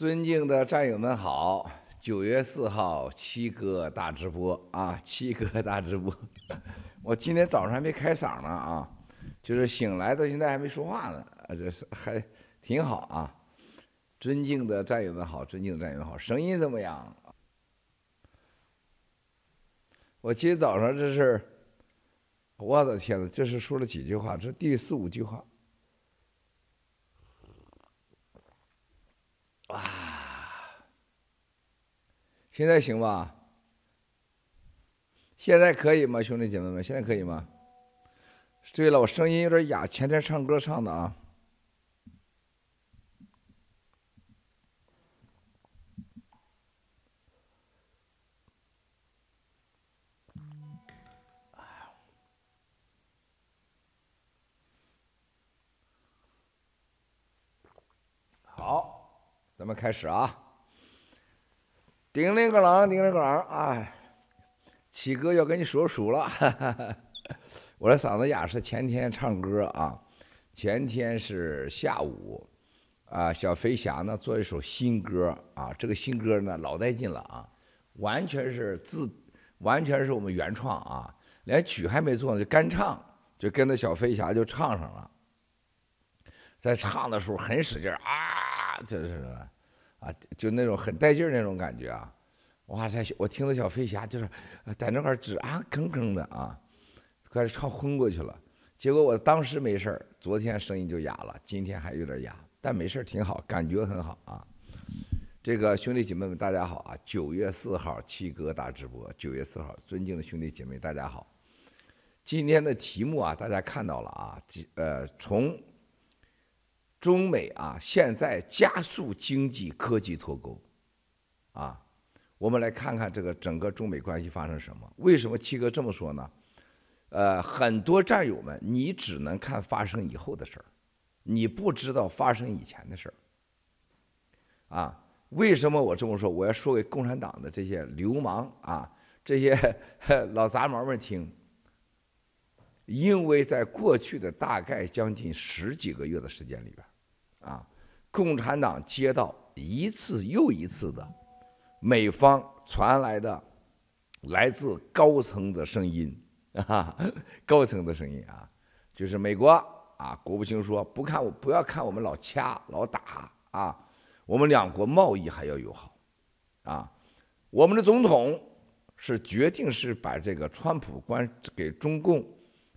尊敬的战友们好，九月四号七哥大直播啊，七哥大直播。我今天早上还没开嗓呢啊，就是醒来到现在还没说话呢，啊，这是还挺好啊。尊敬的战友们好，尊敬的战友们好，声音怎么样？我今天早上这是，我的天呐，这是说了几句话？这第四五句话。现在行吧？现在可以吗，兄弟姐妹们？现在可以吗？对了，我声音有点哑，前天唱歌唱的啊。好。咱们开始啊！叮铃个啷，叮铃个啷，哎，七哥要跟你说书了。哈哈，我的嗓子哑是前天唱歌啊，前天是下午啊，小飞侠呢做一首新歌啊，这个新歌呢老带劲了啊，完全是自，完全是我们原创啊，连曲还没做呢就干唱，就跟着小飞侠就唱上了，在唱的时候很使劲啊。就是啊，就那种很带劲儿那种感觉啊！哇塞，我听着小飞侠就是在那块儿直啊吭吭的啊，快唱昏过去了。结果我当时没事儿，昨天声音就哑了，今天还有点哑，但没事儿，挺好，感觉很好啊。这个兄弟姐妹们，大家好啊！九月四号七哥大直播，九月四号，尊敬的兄弟姐妹，大家好。今天的题目啊，大家看到了啊，呃，从。中美啊，现在加速经济科技脱钩，啊，我们来看看这个整个中美关系发生什么？为什么七哥这么说呢？呃，很多战友们，你只能看发生以后的事儿，你不知道发生以前的事儿。啊，为什么我这么说？我要说给共产党的这些流氓啊，这些老杂毛们听。因为在过去的大概将近十几个月的时间里边。啊，共产党接到一次又一次的美方传来的来自高层的声音啊，高层的声音啊，就是美国啊，国务卿说不看我不要看我们老掐老打啊，我们两国贸易还要友好啊，我们的总统是决定是把这个川普关给中共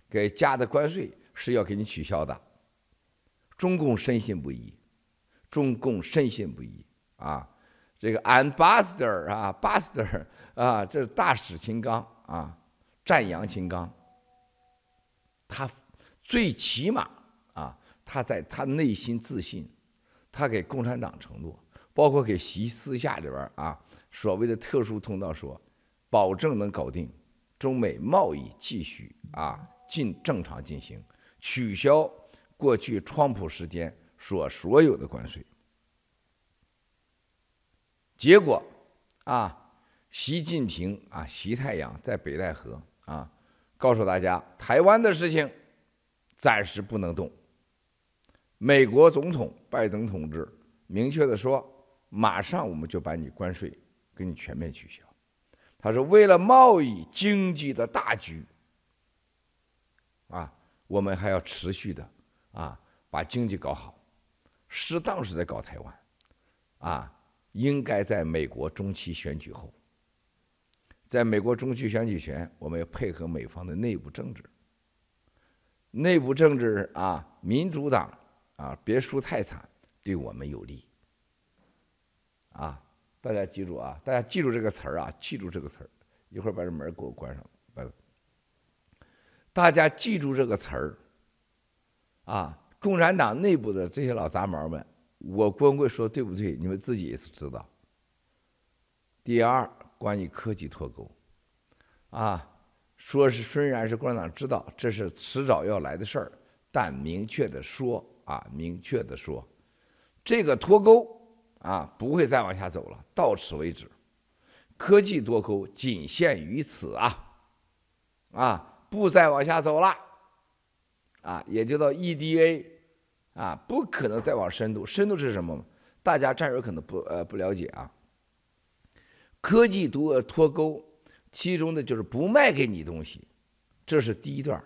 给加的关税是要给你取消的。中共深信不疑，中共深信不疑啊！这个 ambassador 啊，ambassador 啊，这是大使秦刚啊，赞扬秦刚。他最起码啊，他在他内心自信，他给共产党承诺，包括给习私下里边啊，所谓的特殊通道说，保证能搞定中美贸易继续啊进正常进行，取消。过去川普时间所所有的关税，结果啊，习近平啊，习太阳在北戴河啊，告诉大家，台湾的事情暂时不能动。美国总统拜登同志明确的说，马上我们就把你关税给你全面取消。他说，为了贸易经济的大局啊，我们还要持续的。啊，把经济搞好，适当是在搞台湾，啊，应该在美国中期选举后，在美国中期选举前，我们要配合美方的内部政治，内部政治啊，民主党啊，别输太惨，对我们有利，啊，大家记住啊，大家记住这个词儿啊，记住这个词儿，一会儿把这门给我关上，把，大家记住这个词儿。啊，共产党内部的这些老杂毛们，我光棍说对不对？你们自己也是知道。第二，关于科技脱钩，啊，说是虽然是共产党知道这是迟早要来的事儿，但明确的说啊，明确的说，这个脱钩啊不会再往下走了，到此为止，科技脱钩仅限于此啊，啊，不再往下走了。啊，也就到 EDA，啊，不可能再往深度。深度是什么？大家战友可能不呃不了解啊。科技脱脱钩，其中的就是不卖给你东西，这是第一段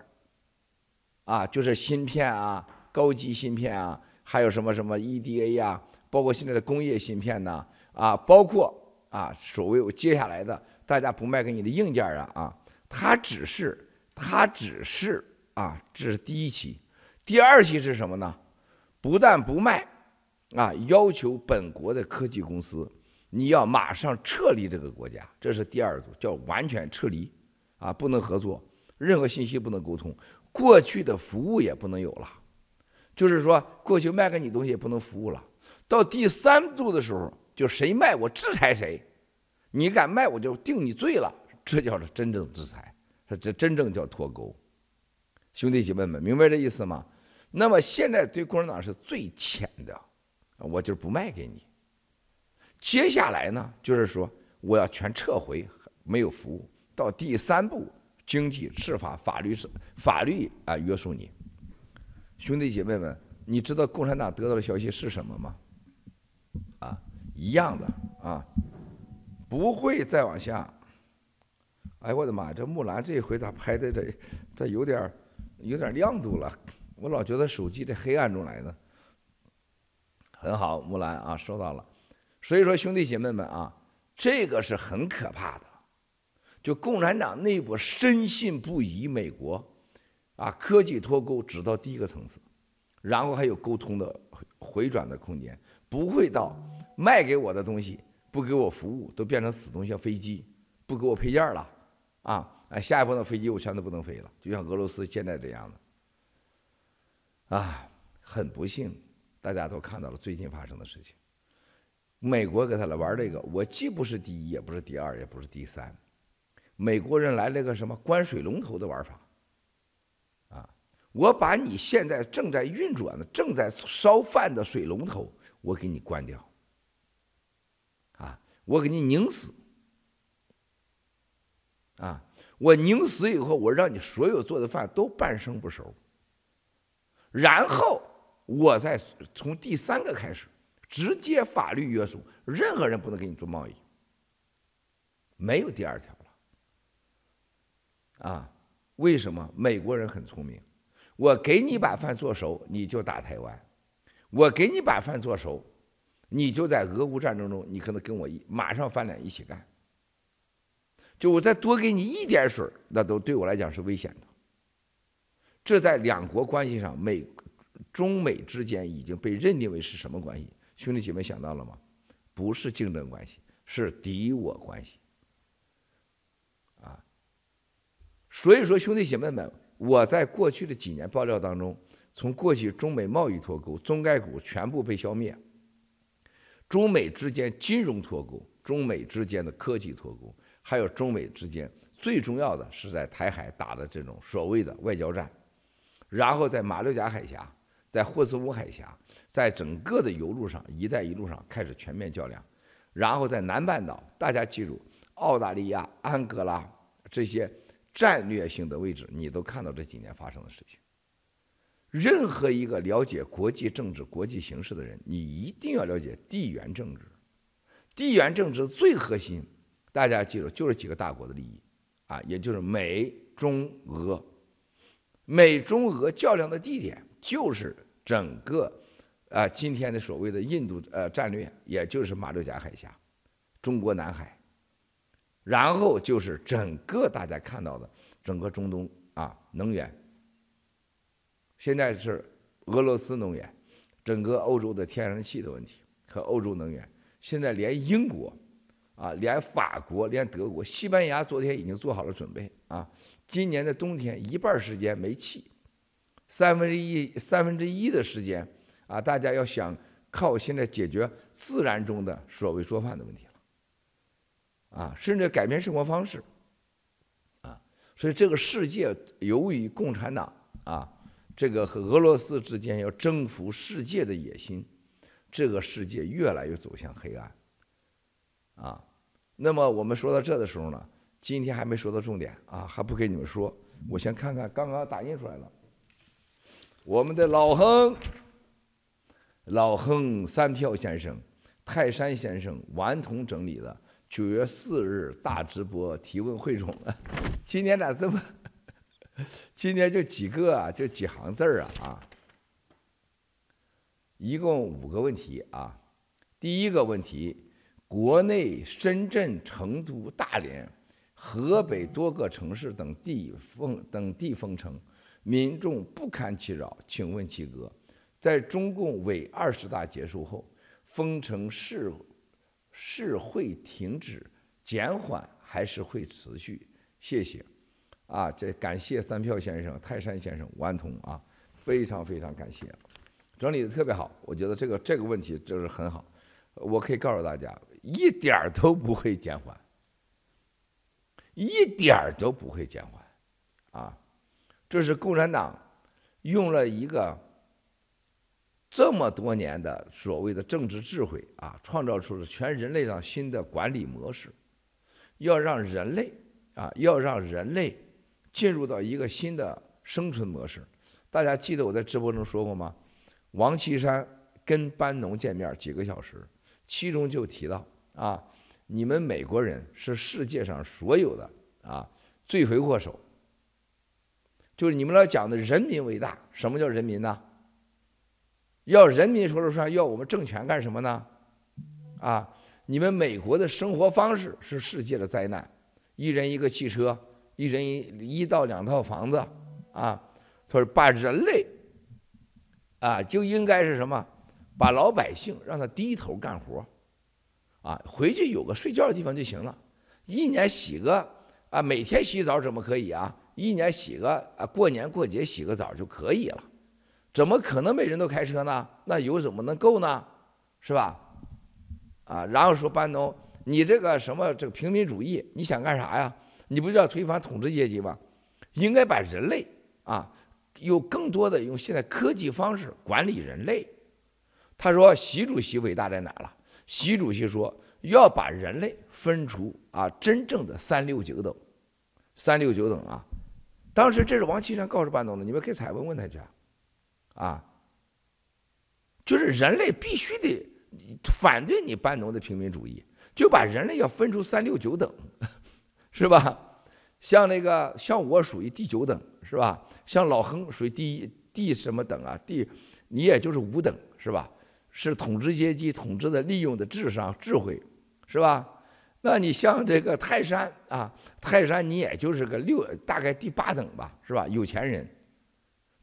啊，就是芯片啊，高级芯片啊，还有什么什么 EDA 呀、啊，包括现在的工业芯片呐，啊，包括啊，所谓接下来的，大家不卖给你的硬件啊，啊，它只是，它只是啊，这是第一期，第二期是什么呢？不但不卖，啊，要求本国的科技公司，你要马上撤离这个国家，这是第二组，叫完全撤离，啊，不能合作，任何信息不能沟通，过去的服务也不能有了，就是说过去卖给你东西也不能服务了。到第三步的时候，就谁卖我制裁谁，你敢卖我就定你罪了，这叫做真正制裁，这真正叫脱钩。兄弟姐妹们，明白这意思吗？那么现在对共产党是最浅的，我就是不卖给你。接下来呢，就是说我要全撤回，没有服务。到第三步，经济、司法、法律是法律啊约束你。兄弟姐妹们，你知道共产党得到的消息是什么吗？啊，一样的啊，不会再往下。哎，我的妈！这木兰这一回咋拍的这这有点有点亮度了。我老觉得手机在黑暗中来的，很好，木兰啊，收到了。所以说，兄弟姐妹们啊，这个是很可怕的。就共产党内部深信不疑，美国啊，科技脱钩只到第一个层次，然后还有沟通的回转的空间，不会到卖给我的东西不给我服务，都变成死东西，飞机不给我配件了啊，哎，下一步的飞机我全都不能飞了，就像俄罗斯现在这样的。啊，很不幸，大家都看到了最近发生的事情。美国给他来玩这个，我既不是第一，也不是第二，也不是第三。美国人来了个什么关水龙头的玩法？啊，我把你现在正在运转的、正在烧饭的水龙头，我给你关掉。啊，我给你拧死。啊，我宁死以后，我让你所有做的饭都半生不熟。然后我再从第三个开始，直接法律约束，任何人不能给你做贸易，没有第二条了。啊，为什么？美国人很聪明，我给你把饭做熟，你就打台湾；我给你把饭做熟，你就在俄乌战争中，你可能跟我一马上翻脸一起干。就我再多给你一点水，那都对我来讲是危险的。这在两国关系上，美、中美之间已经被认定为是什么关系？兄弟姐妹想到了吗？不是竞争关系，是敌我关系。啊，所以说兄弟姐妹们，我在过去的几年爆料当中，从过去中美贸易脱钩，中概股全部被消灭，中美之间金融脱钩，中美之间的科技脱钩，还有中美之间最重要的是在台海打的这种所谓的外交战。然后在马六甲海峡，在霍斯姆海峡，在整个的油路上，一带一路上开始全面较量。然后在南半岛，大家记住，澳大利亚、安哥拉这些战略性的位置，你都看到这几年发生的事情。任何一个了解国际政治、国际形势的人，你一定要了解地缘政治。地缘政治最核心，大家记住，就是几个大国的利益，啊，也就是美、中、俄。美中俄较量的地点就是整个，啊，今天的所谓的印度呃战略，也就是马六甲海峡、中国南海，然后就是整个大家看到的整个中东啊能源。现在是俄罗斯能源，整个欧洲的天然气的问题和欧洲能源，现在连英国。啊，连法国、连德国、西班牙昨天已经做好了准备啊！今年的冬天一半时间没气，三分之一三分之一的时间啊，大家要想靠现在解决自然中的所谓做饭的问题了，啊，甚至改变生活方式，啊，所以这个世界由于共产党啊，这个和俄罗斯之间要征服世界的野心，这个世界越来越走向黑暗，啊。那么我们说到这的时候呢，今天还没说到重点啊，还不跟你们说。我先看看刚刚打印出来了，我们的老亨，老亨、三票先生、泰山先生、顽童整理的九月四日大直播提问汇总。今天咋这么？今天就几个啊，就几行字儿啊啊！一共五个问题啊。第一个问题。国内深圳、成都、大连、河北多个城市等地封等地封城，民众不堪其扰。请问七哥，在中共伪二十大结束后，封城是是会停止、减缓还是会持续？谢谢。啊，这感谢三票先生、泰山先生、顽童啊，非常非常感谢，整理的特别好。我觉得这个这个问题就是很好，我可以告诉大家。一点儿都不会减缓，一点儿都不会减缓，啊，这是共产党用了一个这么多年的所谓的政治智慧啊，创造出了全人类上新的管理模式，要让人类啊，要让人类进入到一个新的生存模式。大家记得我在直播中说过吗？王岐山跟班农见面几个小时。其中就提到啊，你们美国人是世界上所有的啊罪魁祸首，就是你们老讲的人民为大。什么叫人民呢？要人民说了算，要我们政权干什么呢？啊，你们美国的生活方式是世界的灾难，一人一个汽车，一人一一到两套房子，啊，他说把人类啊就应该是什么？把老百姓让他低头干活，啊，回去有个睡觉的地方就行了。一年洗个啊，每天洗澡怎么可以啊？一年洗个啊，过年过节洗个澡就可以了。怎么可能每人都开车呢？那油怎么能够呢？是吧？啊，然后说班农，你这个什么这个平民主义，你想干啥呀？你不是要推翻统治阶级吗？应该把人类啊，有更多的用现在科技方式管理人类。他说：“习主席伟大在哪了？习主席说要把人类分出啊真正的三六九等，三六九等啊。当时这是王岐山告诉班农的，你们可以采问问他去，啊，就是人类必须得反对你班农的平民主义，就把人类要分出三六九等，是吧？像那个像我属于第九等，是吧？像老亨属于第一第什么等啊？第你也就是五等，是吧？”是统治阶级统治的利用的智商智慧，是吧？那你像这个泰山啊，泰山你也就是个六，大概第八等吧，是吧？有钱人，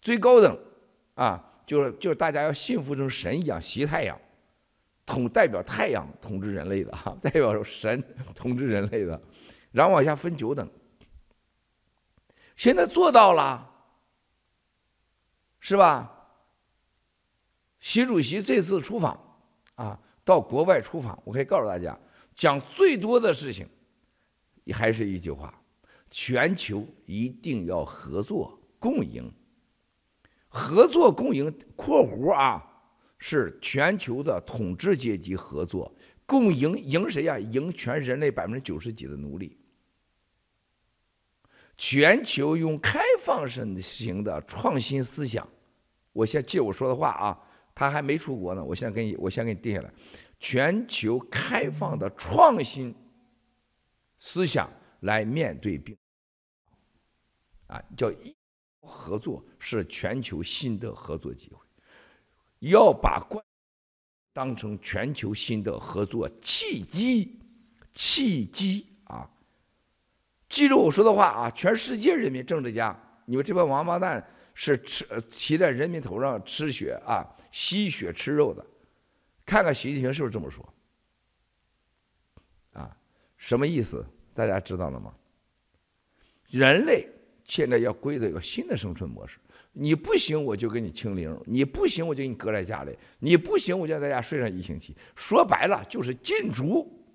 最高等啊，就是就是大家要信服成神一样，习太阳，统代表太阳统治人类的哈，代表神统治人类的，然后往下分九等，现在做到了，是吧？习主席这次出访，啊，到国外出访，我可以告诉大家，讲最多的事情，还是一句话：全球一定要合作共赢。合作共赢（括弧啊）是全球的统治阶级合作共赢，赢谁呀？赢全人类百分之九十几的奴隶。全球用开放式型的创新思想，我先借我说的话啊。他还没出国呢，我现在给你，我先给你定下来。全球开放的创新思想来面对病，啊，叫合作是全球新的合作机会，要把关当成全球新的合作契机，契机啊！记住我说的话啊！全世界人民政治家，你们这帮王八蛋是吃骑在人民头上吃血啊！吸血吃肉的，看看习近平是不是这么说？啊，什么意思？大家知道了吗？人类现在要归到一个新的生存模式，你不行我就给你清零，你不行我就给你搁在家里，你不行我就在家睡上一星期。说白了就是禁足、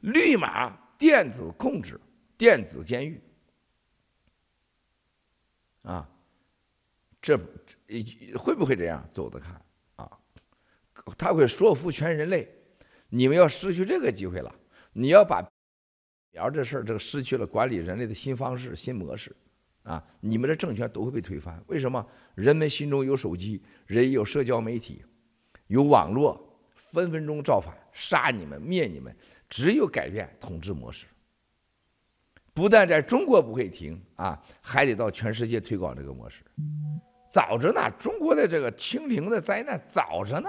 绿码、电子控制、电子监狱。啊，这。会不会这样？走着看啊！他会说服全人类，你们要失去这个机会了。你要把苗这事儿，这个失去了管理人类的新方式、新模式啊！你们的政权都会被推翻。为什么？人们心中有手机，人有社交媒体，有网络，分分钟造反，杀你们，灭你们。只有改变统治模式，不但在中国不会停啊，还得到全世界推广这个模式。早着呢，中国的这个清零的灾难早着呢，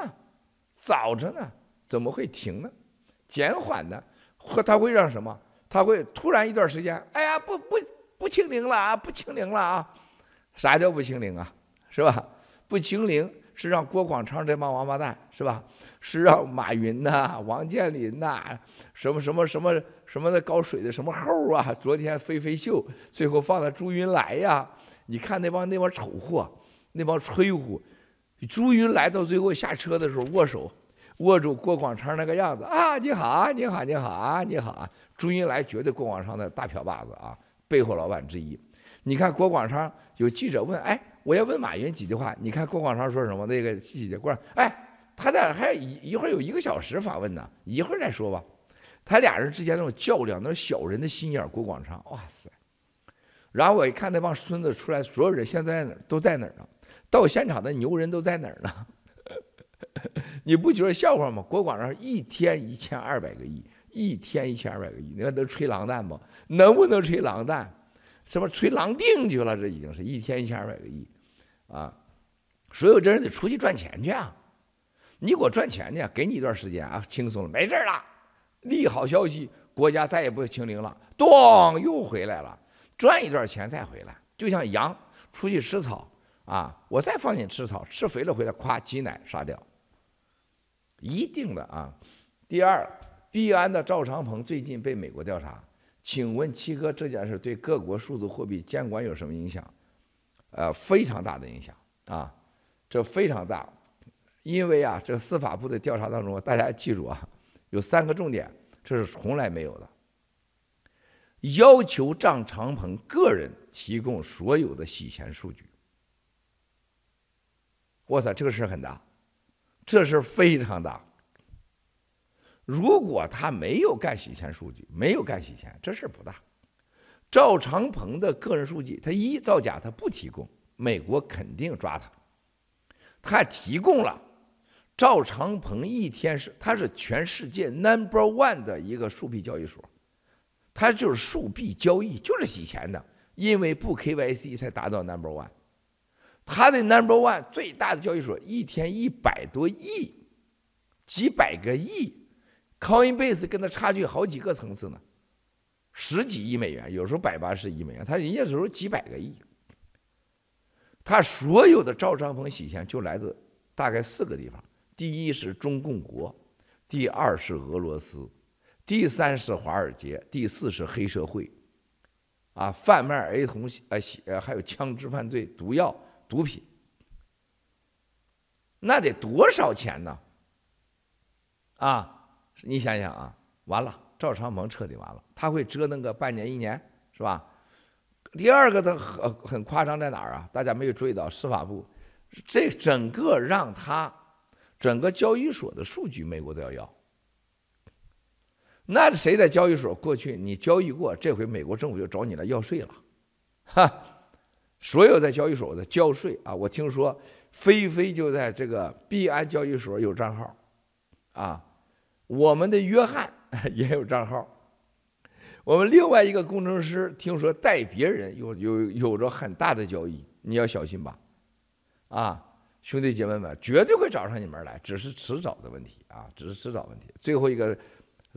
早着呢，怎么会停呢？减缓呢？或它会让什么？它会突然一段时间，哎呀，不不不清零了啊，不清零了啊。啥叫不清零啊？是吧？不清零是让郭广昌这帮王八蛋，是吧？是让马云呐、王健林呐、什么什么什么什么的搞水的什么猴啊？昨天飞飞秀，最后放的朱云来呀？你看那帮那帮丑货，那帮吹呼。朱云来到最后下车的时候握手，握住郭广昌那个样子啊！你好啊，你好，你好啊，你好啊！朱云来绝对郭广昌的大票把子啊，背后老板之一。你看郭广昌。有记者问：“哎，我要问马云几句话，你看郭广昌说什么？那个记者过来，哎，他在还一一会儿有一个小时访问呢，一会儿再说吧。他俩人之间那种较量，那种小人的心眼，郭广昌，哇塞！然后我一看那帮孙子出来，所有人现在在哪？都在哪儿呢？到现场的牛人都在哪儿呢？你不觉得笑话吗？国广上一天一千二百个亿，一天一千二百个亿，你看都吹狼蛋不？能不能吹狼蛋？”什么吹狼定去了？这已经是一天一千二百个亿，啊！所有这人得出去赚钱去啊！你给我赚钱去，给你一段时间啊，轻松了，没事了。利好消息，国家再也不会清零了，咚，又回来了，赚一段钱再回来，就像羊出去吃草啊，我再放你吃草，吃肥了回来，咵挤奶杀掉，一定的啊。第二，币安的赵长鹏最近被美国调查。请问七哥，这件事对各国数字货币监管有什么影响？呃，非常大的影响啊，这非常大，因为啊，这个司法部的调查当中，大家记住啊，有三个重点，这是从来没有的，要求赵长鹏个人提供所有的洗钱数据。哇塞，这个事很大，这事非常大。如果他没有干洗钱数据，没有干洗钱，这事不大。赵长鹏的个人数据，他一造假，他不提供，美国肯定抓他。他提供了，赵长鹏一天是他是全世界 number one 的一个数币交易所，他就是数币交易，就是洗钱的，因为不 KYC 才达到 number one。他的 number one 最大的交易所一天一百多亿，几百个亿。Coinbase 跟他差距好几个层次呢，十几亿美元，有时候百八十亿美元，他人家时候几百个亿。他所有的赵长鹏洗钱就来自大概四个地方：第一是中共国，第二是俄罗斯，第三是华尔街，第四是黑社会。啊，贩卖儿童呃呃还有枪支犯罪、毒药、毒品，那得多少钱呢？啊？你想想啊，完了，赵长鹏彻底完了，他会折腾个半年一年，是吧？第二个，他很很夸张在哪儿啊？大家没有注意到，司法部这整个让他整个交易所的数据，美国都要要。那谁在交易所过去你交易过，这回美国政府就找你来要税了，哈！所有在交易所的交税啊，我听说菲菲就在这个币安交易所有账号，啊。我们的约翰 也有账号，我们另外一个工程师听说带别人有有有着很大的交易，你要小心吧，啊，兄弟姐妹们，绝对会找上你们来，只是迟早的问题啊，只是迟早问题。最后一个，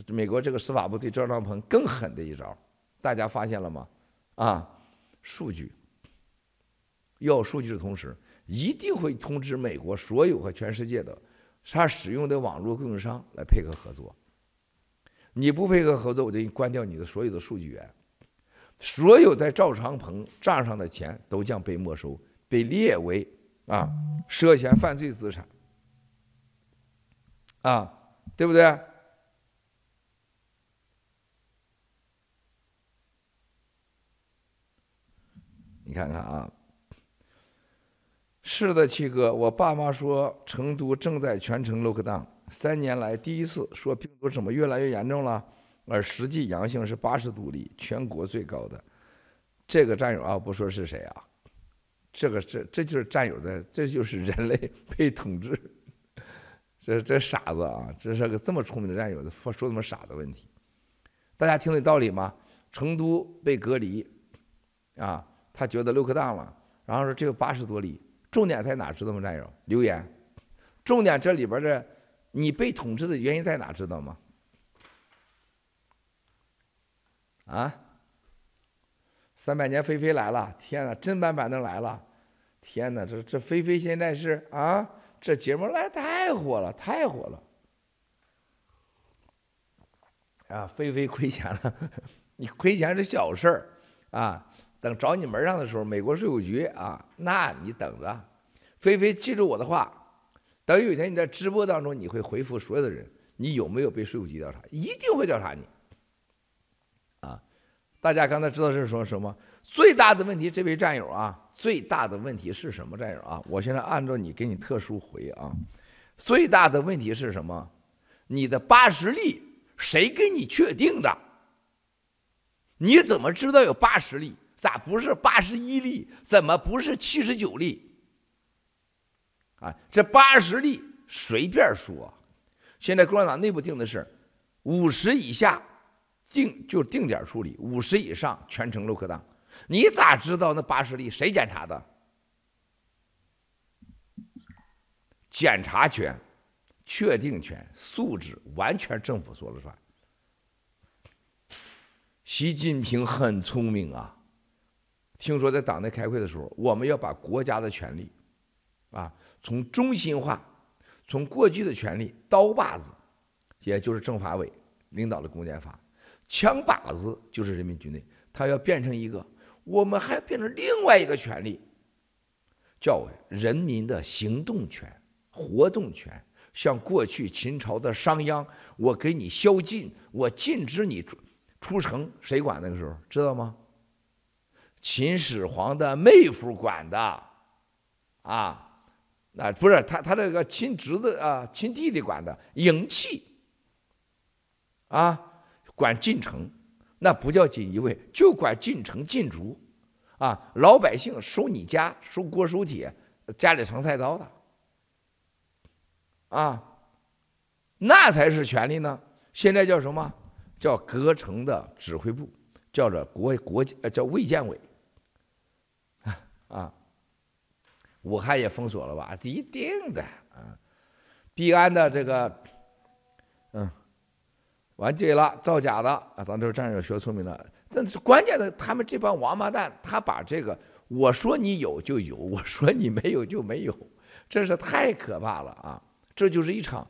美国这个司法部对赵长鹏更狠的一招，大家发现了吗？啊，数据，要数据的同时，一定会通知美国所有和全世界的。他使用的网络供应商来配合合作，你不配合合作，我就给你关掉你的所有的数据源，所有在赵长鹏账上的钱都将被没收，被列为啊涉嫌犯罪资产，啊，对不对？你看看啊。是的，七哥，我爸妈说成都正在全城 lock down，三年来第一次说病毒怎么越来越严重了，而实际阳性是八十多例，全国最高的。这个战友啊，不说是谁啊，这个这这就是战友的，这就是人类被统治。这这傻子啊！这是个这么聪明的战友，说说这么傻的问题，大家听得道理吗？成都被隔离，啊，他觉得 lock down 了，然后说只有八十多例，重点在哪？知道吗？战友留言，重点这里边的你被统治的原因在哪？知道吗？啊？三百年菲菲来了，天哪，真版版的来了，天哪，这这菲菲现在是啊，这节目来太火了，太火了，啊，菲菲亏钱了，你亏钱是小事儿啊，等找你门上的时候，美国税务局啊，那你等着，菲菲记住我的话，等有一天你在直播当中，你会回复所有的人，你有没有被税务局调查，一定会调查你。啊大家刚才知道是说什么？最大的问题，这位战友啊，最大的问题是什么？战友啊，我现在按照你给你特殊回啊，最大的问题是什么？你的八十例谁给你确定的？你怎么知道有八十例？咋不是八十一例？怎么不是七十九例？啊，这八十例随便说，现在共产党内部定的是五十以下。定就定点处理，五十以上全程 lock down。你咋知道那八十例谁检查的？检查权、确定权、素质完全政府说了算。习近平很聪明啊，听说在党内开会的时候，我们要把国家的权力啊，从中心化，从过去的权力刀把子，也就是政法委领导的公检法。枪把子就是人民军队，他要变成一个，我们还变成另外一个权利，叫人民的行动权、活动权。像过去秦朝的商鞅，我给你宵禁，我禁止你出出城，谁管那个时候？知道吗？秦始皇的妹夫管的，啊，那不是他他这个亲侄子啊，亲弟弟管的，嬴稷，啊。管进城，那不叫锦衣卫，就管进城进卒，啊，老百姓收你家收锅收铁，家里藏菜刀的，啊，那才是权力呢。现在叫什么？叫隔城的指挥部，叫做国国叫卫健委，啊，武汉也封锁了吧？一定的啊，币安的这个，嗯。完对了，造假的啊！咱这战友学聪明了，但是关键的，他们这帮王八蛋，他把这个我说你有就有，我说你没有就没有，真是太可怕了啊！这就是一场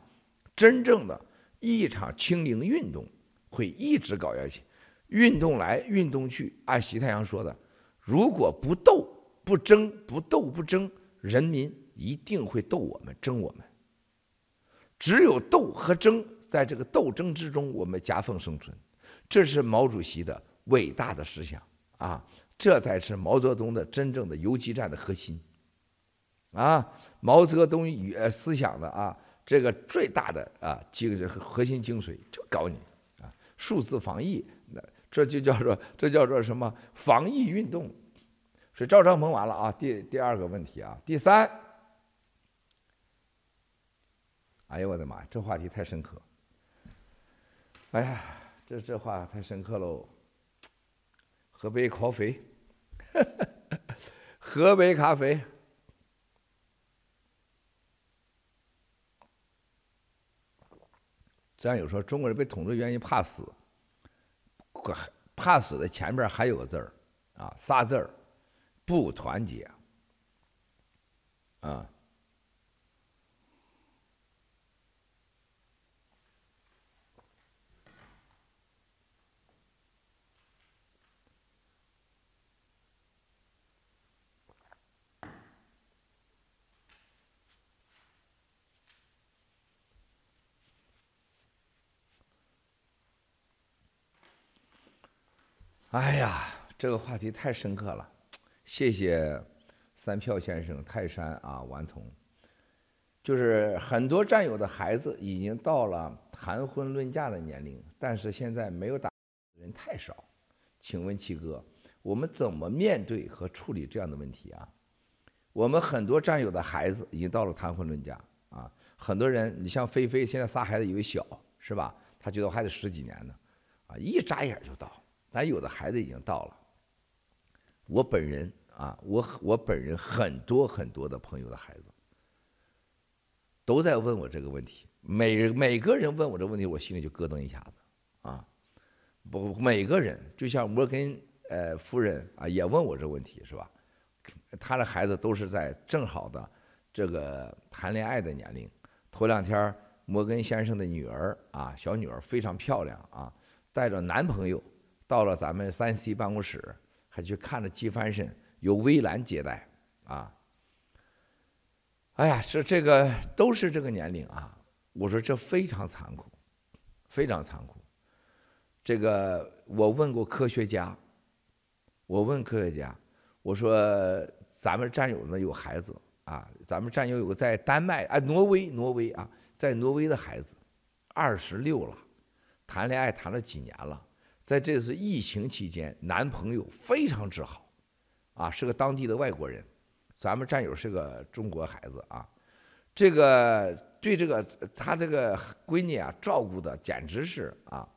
真正的一场清零运动，会一直搞下去，运动来运动去。按习太阳说的，如果不斗不争不斗不争，人民一定会斗我们争我们。只有斗和争。在这个斗争之中，我们夹缝生存，这是毛主席的伟大的思想啊！这才是毛泽东的真正的游击战的核心啊！毛泽东与思想的啊，这个最大的啊精核心精髓就搞你啊！数字防疫，那这就叫做这叫做什么防疫运动？所以赵长鹏完了啊！第第二个问题啊，第三，哎呦我的妈呀，这话题太深刻。哎呀，这这话太深刻喽！喝杯咖啡，喝杯咖啡。咱有说中国人被统治原因怕死，怕死的前面还有个字儿啊，仨字儿，不团结啊。哎呀，这个话题太深刻了，谢谢三票先生、泰山啊、顽童。就是很多战友的孩子已经到了谈婚论嫁的年龄，但是现在没有打人太少。请问七哥，我们怎么面对和处理这样的问题啊？我们很多战友的孩子已经到了谈婚论嫁啊，很多人，你像菲菲，现在仨孩子以为小，是吧？他觉得我还得十几年呢，啊，一眨眼就到。咱有的孩子已经到了。我本人啊，我我本人很多很多的朋友的孩子，都在问我这个问题。每每个人问我这个问题，我心里就咯噔一下子，啊，不，每个人就像摩根呃夫人啊，也问我这个问题，是吧？他的孩子都是在正好的这个谈恋爱的年龄。头两天，摩根先生的女儿啊，小女儿非常漂亮啊，带着男朋友到了咱们三 C 办公室，还去看了机翻身，由微兰接待啊。哎呀，这这个都是这个年龄啊。我说这非常残酷，非常残酷。这个我问过科学家，我问科学家，我说咱们战友呢有孩子。啊，咱们战友有个在丹麦啊，挪威，挪威啊，在挪威的孩子，二十六了，谈恋爱谈了几年了，在这次疫情期间，男朋友非常之好，啊，是个当地的外国人，咱们战友是个中国孩子啊，这个对这个他这个闺女啊照顾的简直是啊，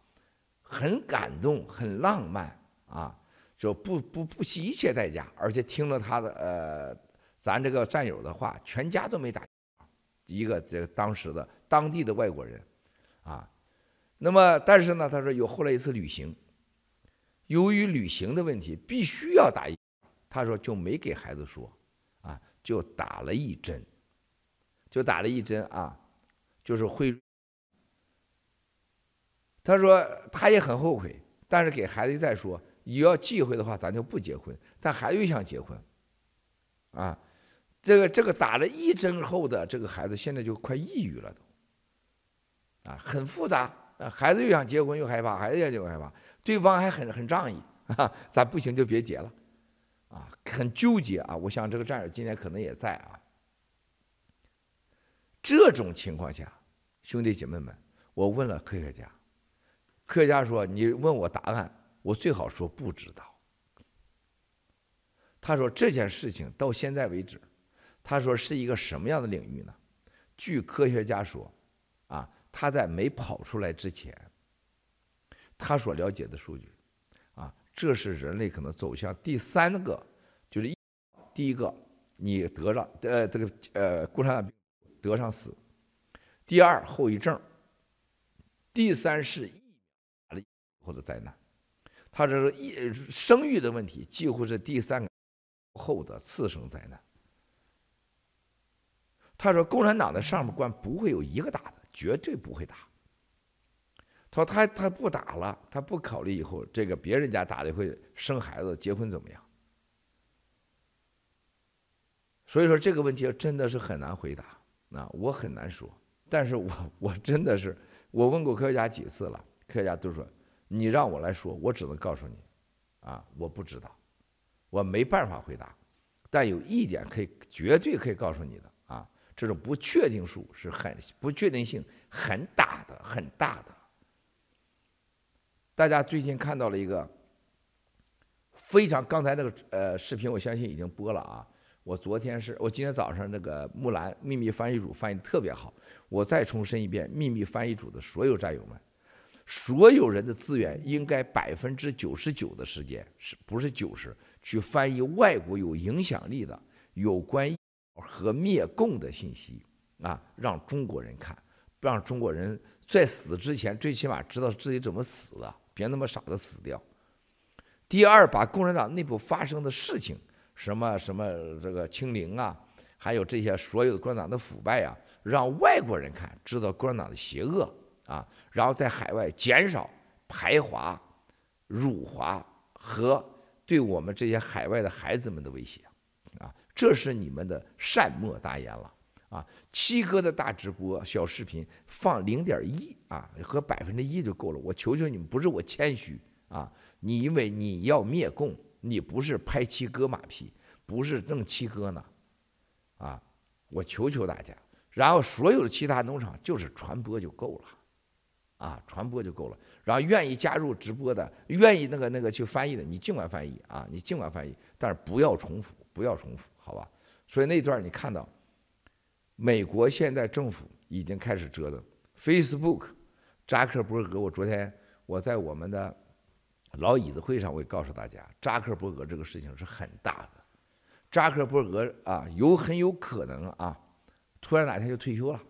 很感动，很浪漫啊，就不不不惜一切代价，而且听了他的呃。咱这个战友的话，全家都没打，一个这个当时的当地的外国人，啊，那么但是呢，他说有后来一次旅行，由于旅行的问题必须要打一，他说就没给孩子说，啊，就打了一针，就打了一针啊，就是会，他说他也很后悔，但是给孩子再说，你要忌讳的话，咱就不结婚，但孩子又想结婚，啊。这个这个打了一针后的这个孩子现在就快抑郁了都，啊，很复杂。孩子又想结婚又害怕，孩子也就害怕，对方还很很仗义，啊，咱不行就别结了，很纠结啊。我想这个战友今天可能也在啊。这种情况下，兄弟姐妹们，我问了科学家，科学家说你问我答案，我最好说不知道。他说这件事情到现在为止。他说是一个什么样的领域呢？据科学家说，啊，他在没跑出来之前，他所了解的数据，啊，这是人类可能走向第三个，第一个你得上呃这个呃共产党得上死，第二后遗症，第三是疫苗或者灾难，他这个一生育的问题几乎是第三个后的次生灾难。他说：“共产党的上面官不会有一个打的，绝对不会打。”他说：“他他不打了，他不考虑以后这个别人家打的会生孩子、结婚怎么样？”所以说这个问题真的是很难回答，啊，我很难说。但是我我真的是我问过科学家几次了，科学家都说：“你让我来说，我只能告诉你，啊，我不知道，我没办法回答。但有一点可以绝对可以告诉你的啊。”这种不确定数是很不确定性很大的，很大的。大家最近看到了一个非常刚才那个呃视频，我相信已经播了啊。我昨天是我今天早上那个木兰秘密翻译组翻译的特别好。我再重申一遍，秘密翻译组的所有战友们，所有人的资源应该百分之九十九的时间是不是九十去翻译外国有影响力的有关。和灭共的信息啊，让中国人看，让中国人在死之前最起码知道自己怎么死的，别那么傻的死掉。第二，把共产党内部发生的事情，什么什么这个清零啊，还有这些所有的共产党的腐败啊，让外国人看，知道共产党的邪恶啊，然后在海外减少排华、辱华和对我们这些海外的孩子们的威胁。啊这是你们的善莫大焉了啊！七哥的大直播小视频放零点一啊，和百分之一就够了。我求求你们，不是我谦虚啊，你因为你要灭共，你不是拍七哥马屁，不是弄七哥呢，啊！我求求大家，然后所有的其他农场就是传播就够了，啊，传播就够了。然后愿意加入直播的，愿意那个那个去翻译的，你尽管翻译啊，你尽管翻译，但是不要重复，不要重复。好吧，所以那段你看到，美国现在政府已经开始折腾 Facebook，扎克伯格。我昨天我在我们的老椅子会上，我也告诉大家，扎克伯格这个事情是很大的。扎克伯格啊，有很有可能啊，突然哪天就退休了，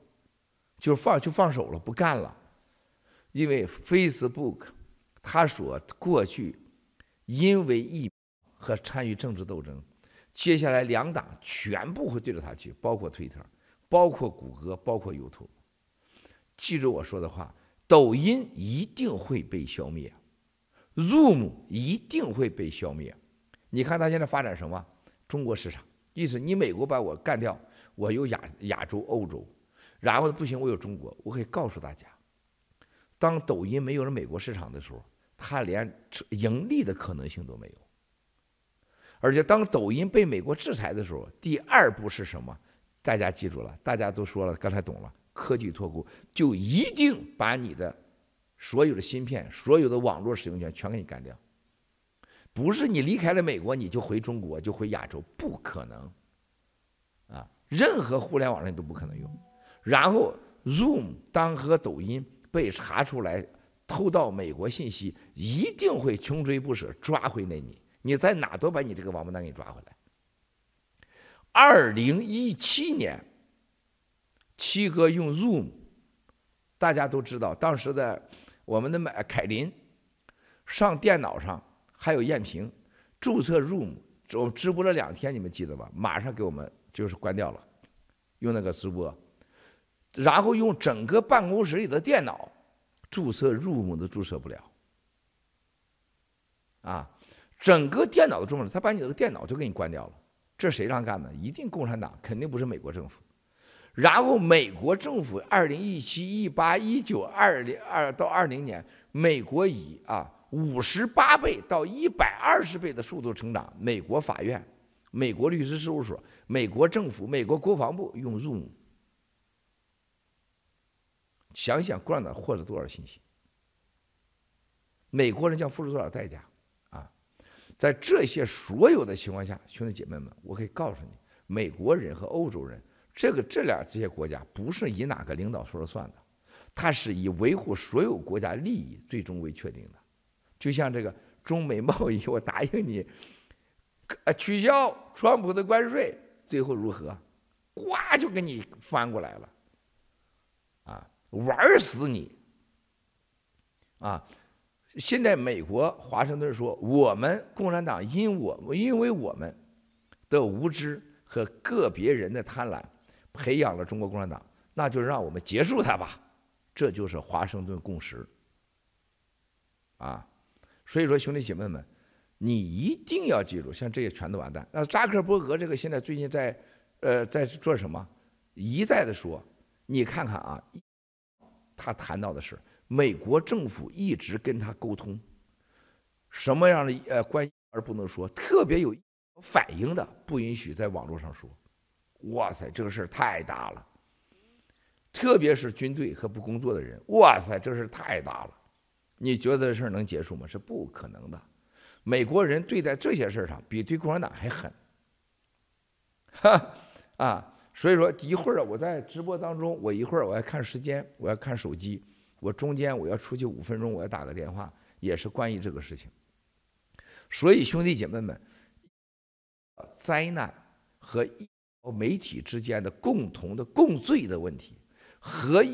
就放就放手了，不干了。因为 Facebook，他说过去因为疫和参与政治斗争，接下来两党全部会对着他去，包括 Twitter，。包括谷歌，包括 YouTube，记住我说的话，抖音一定会被消灭，Zoom 一定会被消灭。你看他现在发展什么？中国市场，意思你美国把我干掉，我有亚亚洲、欧洲，然后不行，我有中国。我可以告诉大家，当抖音没有了美国市场的时候，它连盈利的可能性都没有。而且当抖音被美国制裁的时候，第二步是什么？大家记住了，大家都说了，刚才懂了。科技脱钩就一定把你的所有的芯片、所有的网络使用权全给你干掉，不是你离开了美国你就回中国就回亚洲，不可能。啊，任何互联网人都不可能用。然后，Zoom 当和抖音被查出来偷盗美国信息，一定会穷追不舍抓回来你，你在哪都把你这个王八蛋给抓回来。二零一七年，七哥用 Zoom，大家都知道，当时的我们的买凯林上电脑上还有艳平注册 Room，我直播了两天，你们记得吧？马上给我们就是关掉了，用那个直播，然后用整个办公室里的电脑注册 Room 都注册不了，啊，整个电脑的中了，他把你这个电脑就给你关掉了。这谁让干的？一定共产党，肯定不是美国政府。然后美国政府二零一七、一八、一九、二零二到二零年，美国以啊五十八倍到一百二十倍的速度成长。美国法院、美国律师事务所、美国政府、美国国防部用 Zoom，想想共产党获得多少信息，美国人将付出多少代价啊。在这些所有的情况下，兄弟姐妹们，我可以告诉你，美国人和欧洲人，这个这俩这些国家不是以哪个领导说了算的，他是以维护所有国家利益最终为确定的。就像这个中美贸易，我答应你，呃，取消川普的关税，最后如何？呱就给你翻过来了，啊，玩死你，啊。现在美国华盛顿说，我们共产党因我因为我们的无知和个别人的贪婪，培养了中国共产党，那就让我们结束它吧。这就是华盛顿共识。啊，所以说兄弟姐妹们，你一定要记住，像这些全都完蛋。那扎克伯格这个现在最近在呃在做什么？一再的说，你看看啊，他谈到的是。美国政府一直跟他沟通，什么样的呃关而不能说，特别有反应的不允许在网络上说。哇塞，这个事儿太大了，特别是军队和不工作的人，哇塞，这个事儿太大了。你觉得这事儿能结束吗？是不可能的。美国人对待这些事儿上比对共产党还狠。哈啊，所以说一会儿我在直播当中，我一会儿我要看时间，我要看手机。我中间我要出去五分钟，我要打个电话，也是关于这个事情。所以兄弟姐妹们，灾难和媒体之间的共同的共罪的问题，和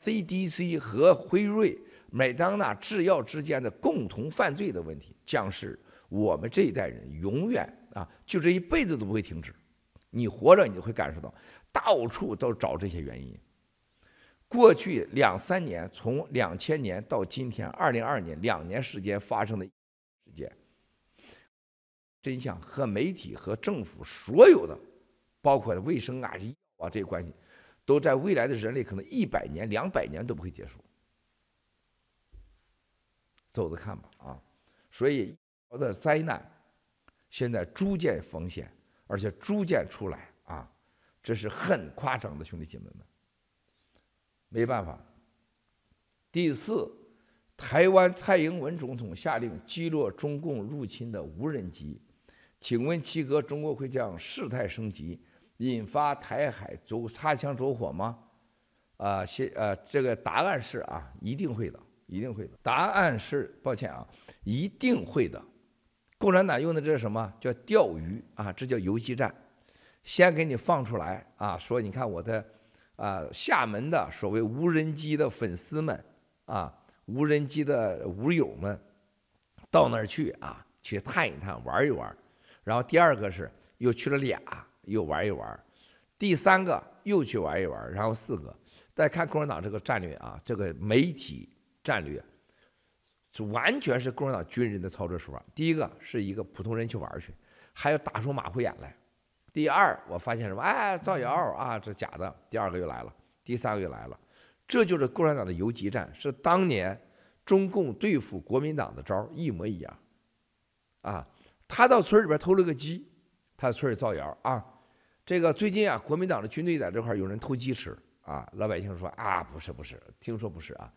CDC 和辉瑞、麦当娜制药之间的共同犯罪的问题，将是我们这一代人永远啊，就这一辈子都不会停止。你活着，你就会感受到，到处都找这些原因。过去两三年，从两千年到今天二零二二年两年时间发生的事件，真相和媒体和政府所有的，包括卫生啊、医药啊这些关系，都在未来的人类可能一百年、两百年都不会结束。走着看吧啊！所以我的灾难现在逐渐浮现，而且逐渐出来啊，这是很夸张的，兄弟姐妹们。没办法。第四，台湾蔡英文总统下令击落中共入侵的无人机，请问七哥，中国会将事态升级，引发台海走擦枪走火吗？啊，现呃，这个答案是啊，一定会的，一定会的。答案是，抱歉啊，一定会的。共产党用的这是什么？叫钓鱼啊，这叫游击战。先给你放出来啊，说你看我的啊，厦门的所谓无人机的粉丝们啊，无人机的舞友们，到那儿去啊，去探一探，玩一玩。然后第二个是又去了俩，又玩一玩。第三个又去玩一玩，然后四个。再看共产党这个战略啊，这个媒体战略，就完全是共产党军人的操作手法。第一个是一个普通人去玩去，还要打出马虎眼来。第二，我发现什么？哎，造谣啊，这假的。第二个又来了，第三个又来了，这就是共产党的游击战，是当年中共对付国民党的招一模一样。啊，他到村里边偷了个鸡，他在村里造谣啊。这个最近啊，国民党的军队在这块有人偷鸡吃啊。老百姓说啊，不是不是，听说不是啊。